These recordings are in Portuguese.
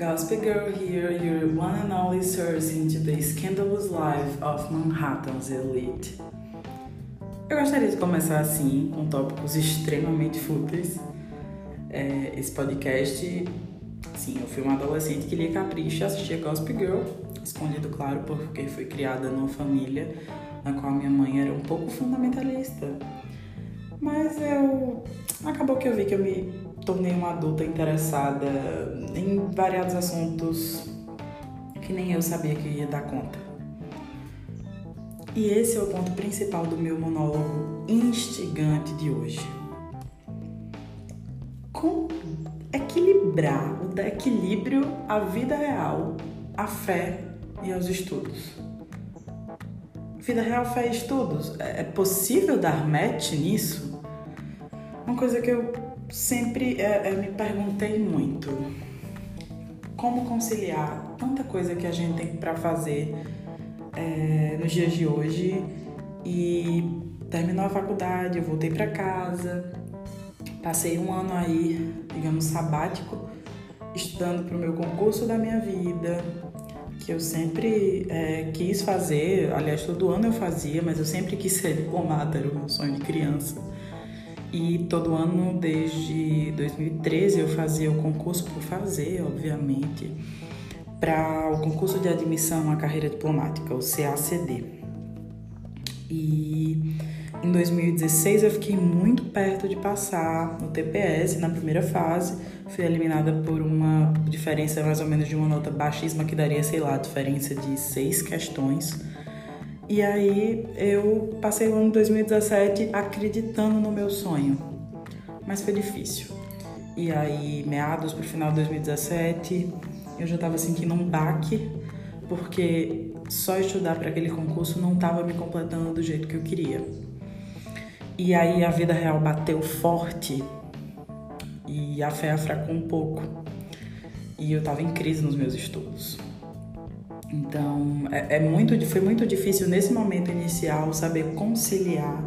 Gospel Girl here, your one and only source into the scandalous life of Manhattan's elite. Eu gostaria de começar assim, com tópicos extremamente fúteis. É, esse podcast, sim, eu fui uma adolescente que lia Capricho e assistia Gospel Girl, escondido, claro, porque fui criada numa família na qual minha mãe era um pouco fundamentalista. Mas eu. Acabou que eu vi que eu me tornei uma adulta interessada em variados assuntos que nem eu sabia que ia dar conta. E esse é o ponto principal do meu monólogo instigante de hoje. Como equilibrar o equilíbrio a vida real, a fé e aos estudos. Vida real, fé e estudos. É possível dar match nisso? Uma coisa que eu sempre é, é, me perguntei muito como conciliar tanta coisa que a gente tem para fazer é, nos dias de hoje e terminou a faculdade, eu voltei para casa, passei um ano aí, digamos, sabático, estudando para o meu concurso da minha vida, que eu sempre é, quis fazer, aliás, todo ano eu fazia, mas eu sempre quis ser diplomata, era o meu sonho de criança. E todo ano, desde 2013, eu fazia o concurso por fazer, obviamente, para o concurso de admissão à carreira diplomática, o CACD. E em 2016 eu fiquei muito perto de passar no TPS na primeira fase. Fui eliminada por uma diferença mais ou menos de uma nota baixíssima que daria, sei lá, diferença de seis questões. E aí eu passei o ano de 2017 acreditando no meu sonho, mas foi difícil. E aí, meados para o final de 2017, eu já estava sentindo um baque, porque só estudar para aquele concurso não estava me completando do jeito que eu queria. E aí a vida real bateu forte e a fé afracou um pouco. E eu estava em crise nos meus estudos. Então, é, é, muito, foi muito difícil nesse momento inicial saber conciliar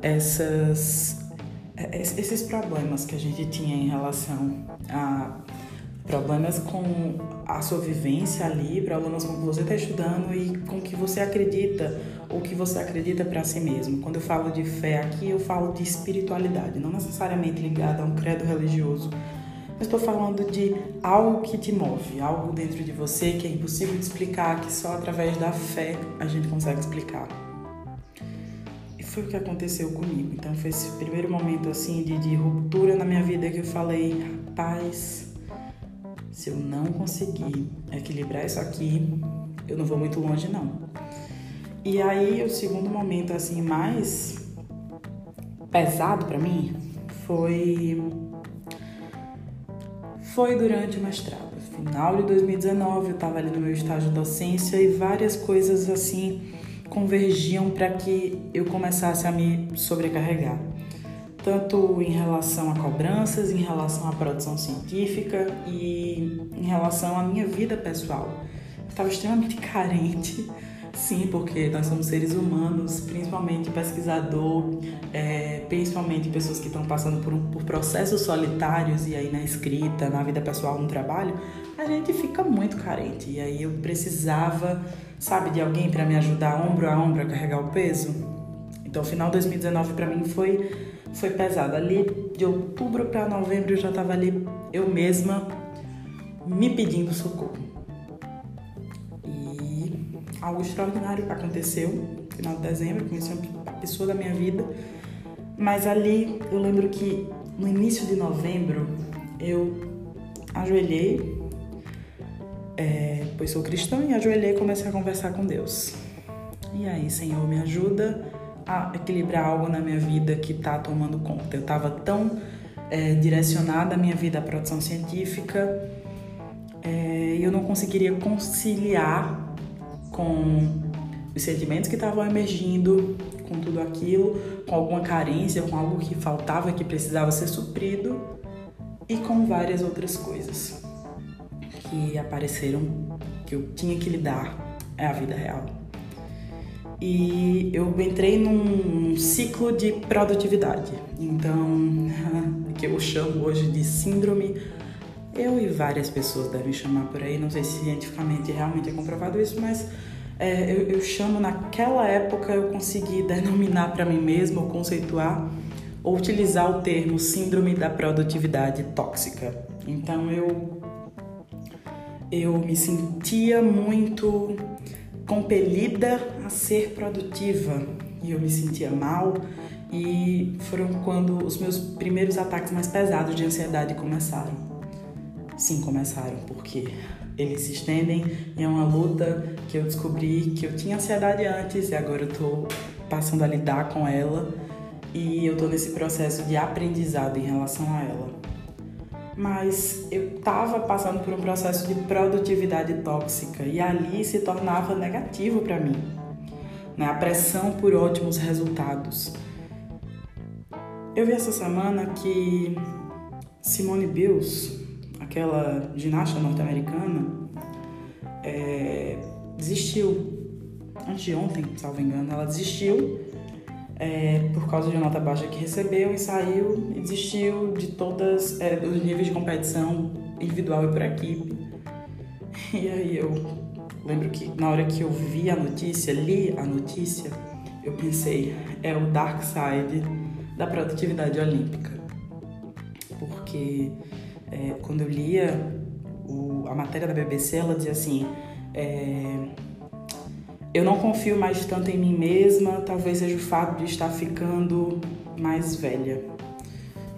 essas, é, esses problemas que a gente tinha em relação a problemas com a sua vivência ali, problemas com o que você está estudando e com o que você acredita, ou que você acredita para si mesmo. Quando eu falo de fé aqui, eu falo de espiritualidade, não necessariamente ligada a um credo religioso, eu estou falando de algo que te move, algo dentro de você que é impossível de explicar, que só através da fé a gente consegue explicar. E foi o que aconteceu comigo. Então foi esse primeiro momento assim de, de ruptura na minha vida que eu falei, rapaz, se eu não conseguir equilibrar isso aqui, eu não vou muito longe não. E aí o segundo momento assim mais pesado para mim foi foi durante o mestrado. Final de 2019, eu estava ali no meu estágio de docência e várias coisas assim convergiam para que eu começasse a me sobrecarregar. Tanto em relação a cobranças, em relação à produção científica e em relação à minha vida pessoal. Eu estava extremamente carente Sim, porque nós somos seres humanos, principalmente pesquisador, é, principalmente pessoas que estão passando por, por processos solitários e aí na escrita, na vida pessoal, no trabalho, a gente fica muito carente. E aí eu precisava, sabe, de alguém para me ajudar ombro a ombro a carregar o peso. Então, final de 2019 para mim foi foi pesado. Ali de outubro para novembro eu já estava ali eu mesma me pedindo socorro algo extraordinário aconteceu no final de dezembro, conheci uma pessoa da minha vida. Mas ali eu lembro que no início de novembro eu ajoelhei, é, pois sou cristã, e ajoelhei e comecei a conversar com Deus. E aí, Senhor, me ajuda a equilibrar algo na minha vida que está tomando conta. Eu estava tão é, direcionada a minha vida à produção científica é, e eu não conseguiria conciliar com os sentimentos que estavam emergindo, com tudo aquilo, com alguma carência, com algo que faltava, que precisava ser suprido e com várias outras coisas que apareceram que eu tinha que lidar é a vida real. E eu entrei num ciclo de produtividade. Então, que eu chamo hoje de síndrome eu e várias pessoas devem chamar por aí, não sei se cientificamente realmente é comprovado isso, mas é, eu, eu, chamo naquela época eu consegui denominar para mim mesmo, ou conceituar, ou utilizar o termo síndrome da produtividade tóxica. Então eu eu me sentia muito compelida a ser produtiva e eu me sentia mal e foram quando os meus primeiros ataques mais pesados de ansiedade começaram. Sim, começaram, porque eles se estendem e é uma luta que eu descobri que eu tinha ansiedade antes e agora eu tô passando a lidar com ela e eu tô nesse processo de aprendizado em relação a ela. Mas eu tava passando por um processo de produtividade tóxica e ali se tornava negativo para mim. Né? A pressão por ótimos resultados eu vi essa semana que Simone Biles, aquela ginasta norte-americana, é, desistiu. Antes de ontem, salvo engano, ela desistiu é, por causa de uma nota baixa que recebeu e saiu e desistiu de todas é, os níveis de competição individual e por equipe. E aí eu lembro que na hora que eu vi a notícia, li a notícia, eu pensei, é o dark side da produtividade olímpica. Porque é, quando eu lia o, a matéria da BBC, ela dizia assim: é, Eu não confio mais tanto em mim mesma, talvez seja o fato de estar ficando mais velha.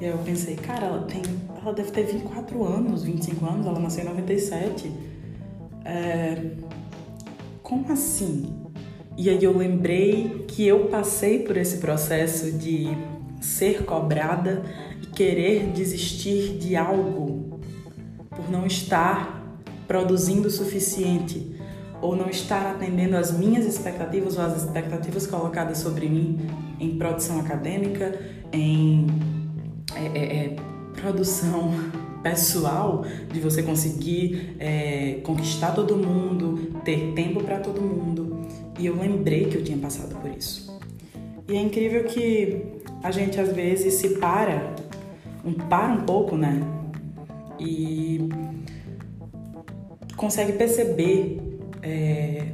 E aí eu pensei, cara, ela tem. Ela deve ter 24 anos, 25 anos, ela nasceu em 97. É, como assim? E aí eu lembrei que eu passei por esse processo de ser cobrada querer desistir de algo por não estar produzindo o suficiente ou não estar atendendo às minhas expectativas ou às expectativas colocadas sobre mim em produção acadêmica, em é, é, é, produção pessoal, de você conseguir é, conquistar todo mundo, ter tempo para todo mundo. E eu lembrei que eu tinha passado por isso. E é incrível que a gente às vezes se para, um, para um pouco, né? E consegue perceber é,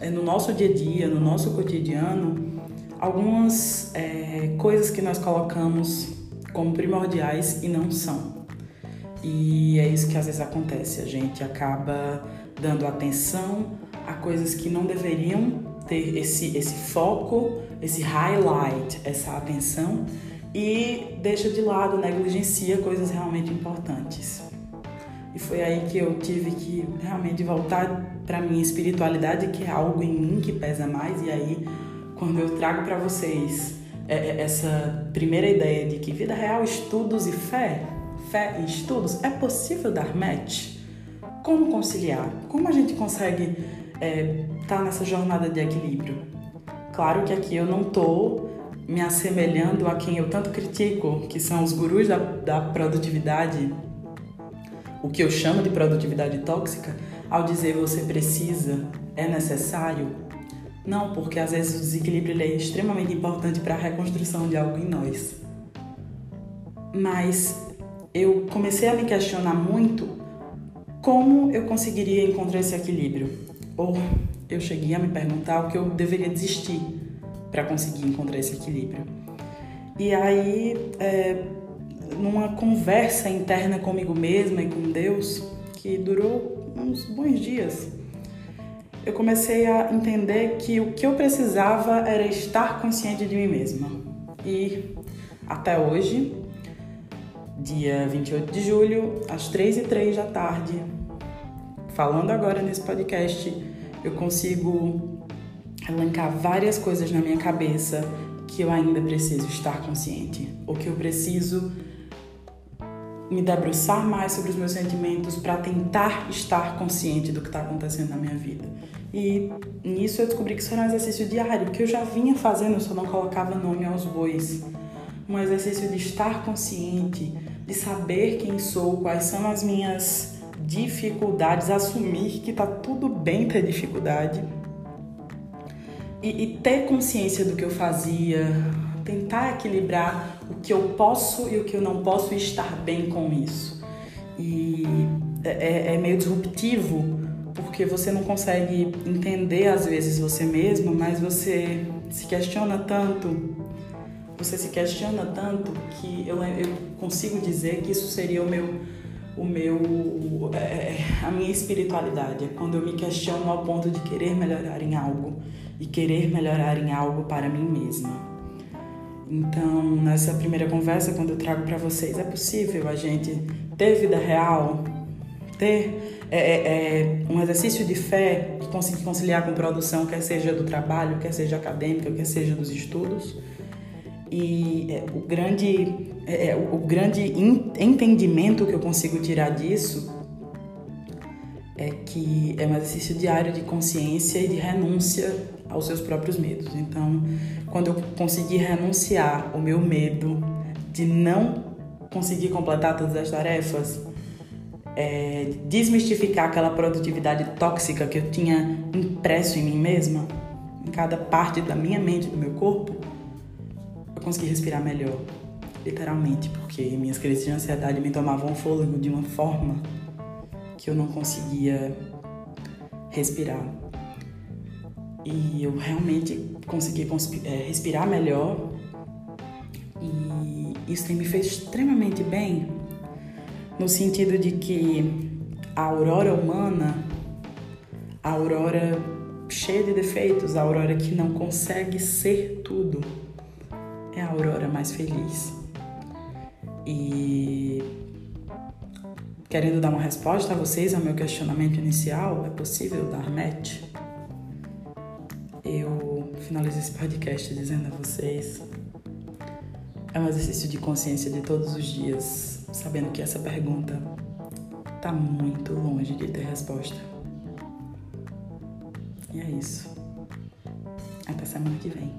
é, no nosso dia a dia, no nosso cotidiano, algumas é, coisas que nós colocamos como primordiais e não são. E é isso que às vezes acontece, a gente acaba dando atenção a coisas que não deveriam ter esse, esse foco, esse highlight, essa atenção e deixa de lado, negligencia coisas realmente importantes. E foi aí que eu tive que realmente voltar para minha espiritualidade, que é algo em mim que pesa mais. E aí, quando eu trago para vocês é, é, essa primeira ideia de que vida real, estudos e fé, fé e estudos, é possível dar match? Como conciliar? Como a gente consegue é, tá nessa jornada de equilíbrio. Claro que aqui eu não tô me assemelhando a quem eu tanto critico, que são os gurus da, da produtividade, o que eu chamo de produtividade tóxica, ao dizer você precisa, é necessário. Não, porque às vezes o desequilíbrio é extremamente importante para a reconstrução de algo em nós. Mas eu comecei a me questionar muito como eu conseguiria encontrar esse equilíbrio ou eu cheguei a me perguntar o que eu deveria desistir para conseguir encontrar esse equilíbrio. E aí, é, numa conversa interna comigo mesma e com Deus, que durou uns bons dias, eu comecei a entender que o que eu precisava era estar consciente de mim mesma. E até hoje, dia 28 de julho, às 3 e 3 da tarde, falando agora nesse podcast, eu consigo elencar várias coisas na minha cabeça que eu ainda preciso estar consciente, ou que eu preciso me debruçar mais sobre os meus sentimentos para tentar estar consciente do que está acontecendo na minha vida. E nisso eu descobri que isso era um exercício diário, que eu já vinha fazendo, eu só não colocava nome aos bois. Um exercício de estar consciente, de saber quem sou, quais são as minhas dificuldades, assumir que tá tudo bem ter dificuldade e, e ter consciência do que eu fazia, tentar equilibrar o que eu posso e o que eu não posso e estar bem com isso. E é, é, é meio disruptivo porque você não consegue entender às vezes você mesmo, mas você se questiona tanto, você se questiona tanto que eu, eu consigo dizer que isso seria o meu o meu é, é, a minha espiritualidade é quando eu me questiono ao ponto de querer melhorar em algo e querer melhorar em algo para mim mesma. Então, nessa primeira conversa, quando eu trago para vocês, é possível a gente ter vida real, ter é, é, é, um exercício de fé e conseguir conciliar com produção, quer seja do trabalho, quer seja acadêmica, quer seja dos estudos. E é, o grande, é, é o grande entendimento que eu consigo tirar disso é que é um exercício diário de consciência e de renúncia aos seus próprios medos. Então, quando eu conseguir renunciar o meu medo de não conseguir completar todas as tarefas, é, desmistificar aquela produtividade tóxica que eu tinha impresso em mim mesma, em cada parte da minha mente, do meu corpo, eu consegui respirar melhor, literalmente, porque minhas crises de ansiedade me tomavam fôlego de uma forma que eu não conseguia respirar. E eu realmente consegui é, respirar melhor e isso tem me feito extremamente bem, no sentido de que a aurora humana, a aurora cheia de defeitos, a aurora que não consegue ser tudo, é a aurora mais feliz. E querendo dar uma resposta a vocês ao meu questionamento inicial, é possível dar match? Eu finalizo esse podcast dizendo a vocês é um exercício de consciência de todos os dias, sabendo que essa pergunta está muito longe de ter resposta. E é isso. Até semana que vem.